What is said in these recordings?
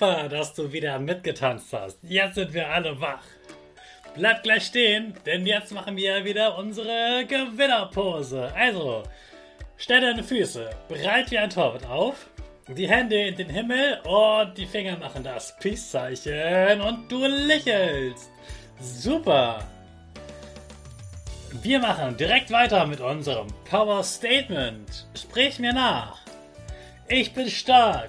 Super, dass du wieder mitgetanzt hast. Jetzt sind wir alle wach. Bleib gleich stehen, denn jetzt machen wir wieder unsere Gewinnerpose. Also, stell deine Füße breit wie ein Torwart auf, die Hände in den Himmel und die Finger machen das Peace-Zeichen und du lächelst. Super. Wir machen direkt weiter mit unserem Power Statement. Sprich mir nach. Ich bin stark.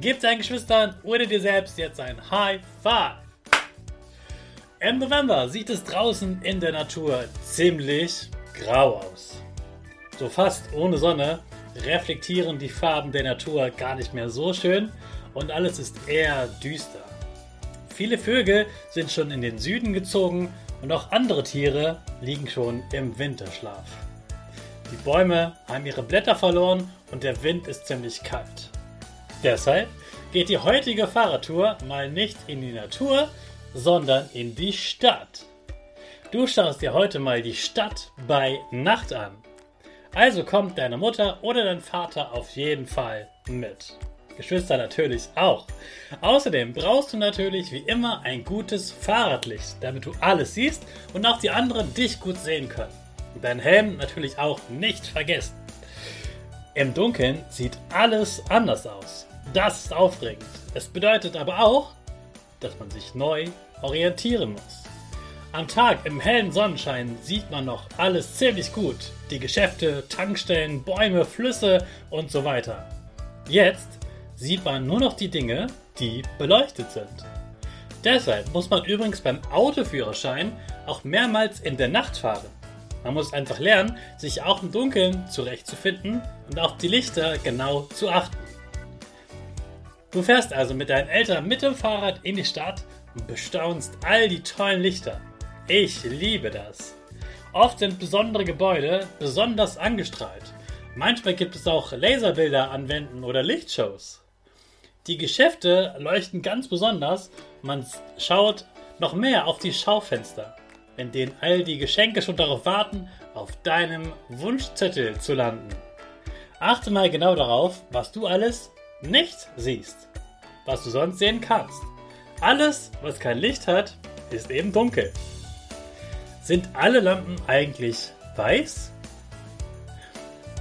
Gib deinen Geschwistern oder dir selbst jetzt ein High Five. Im November sieht es draußen in der Natur ziemlich grau aus. So fast ohne Sonne reflektieren die Farben der Natur gar nicht mehr so schön und alles ist eher düster. Viele Vögel sind schon in den Süden gezogen und auch andere Tiere liegen schon im Winterschlaf. Die Bäume haben ihre Blätter verloren und der Wind ist ziemlich kalt. Deshalb geht die heutige Fahrradtour mal nicht in die Natur, sondern in die Stadt. Du schaust dir heute mal die Stadt bei Nacht an. Also kommt deine Mutter oder dein Vater auf jeden Fall mit. Geschwister natürlich auch. Außerdem brauchst du natürlich wie immer ein gutes Fahrradlicht, damit du alles siehst und auch die anderen dich gut sehen können. Dein Helm natürlich auch nicht vergessen. Im Dunkeln sieht alles anders aus. Das ist aufregend. Es bedeutet aber auch, dass man sich neu orientieren muss. Am Tag im hellen Sonnenschein sieht man noch alles ziemlich gut. Die Geschäfte, Tankstellen, Bäume, Flüsse und so weiter. Jetzt sieht man nur noch die Dinge, die beleuchtet sind. Deshalb muss man übrigens beim Autoführerschein auch mehrmals in der Nacht fahren. Man muss einfach lernen, sich auch im Dunkeln zurechtzufinden und auf die Lichter genau zu achten. Du fährst also mit deinen Eltern mit dem Fahrrad in die Stadt und bestaunst all die tollen Lichter. Ich liebe das. Oft sind besondere Gebäude besonders angestrahlt. Manchmal gibt es auch Laserbilder an Wänden oder Lichtshows. Die Geschäfte leuchten ganz besonders. Man schaut noch mehr auf die Schaufenster, in denen all die Geschenke schon darauf warten, auf deinem Wunschzettel zu landen. Achte mal genau darauf, was du alles nicht siehst, was du sonst sehen kannst. Alles, was kein Licht hat, ist eben dunkel. Sind alle Lampen eigentlich weiß?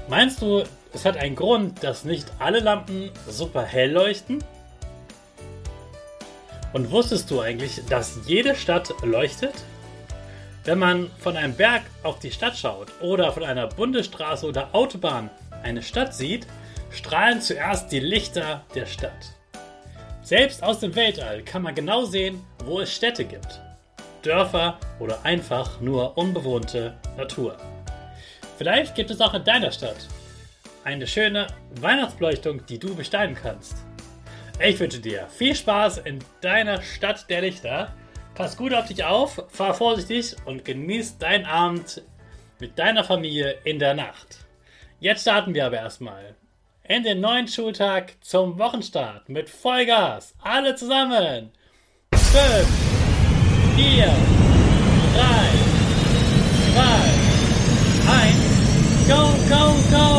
Meinst du, es hat einen Grund, dass nicht alle Lampen super hell leuchten? Und wusstest du eigentlich, dass jede Stadt leuchtet? Wenn man von einem Berg auf die Stadt schaut oder von einer Bundesstraße oder Autobahn eine Stadt sieht, strahlen zuerst die Lichter der Stadt. Selbst aus dem Weltall kann man genau sehen, wo es Städte gibt. Dörfer oder einfach nur unbewohnte Natur. Vielleicht gibt es auch in deiner Stadt eine schöne Weihnachtsbeleuchtung, die du besteigen kannst. Ich wünsche dir viel Spaß in deiner Stadt der Lichter. Pass gut auf dich auf, fahr vorsichtig und genieß deinen Abend mit deiner Familie in der Nacht. Jetzt starten wir aber erstmal in den neuen Schultag zum Wochenstart mit Vollgas. Alle zusammen. Fünf, vier, drei, zwei, eins. Go, go, go!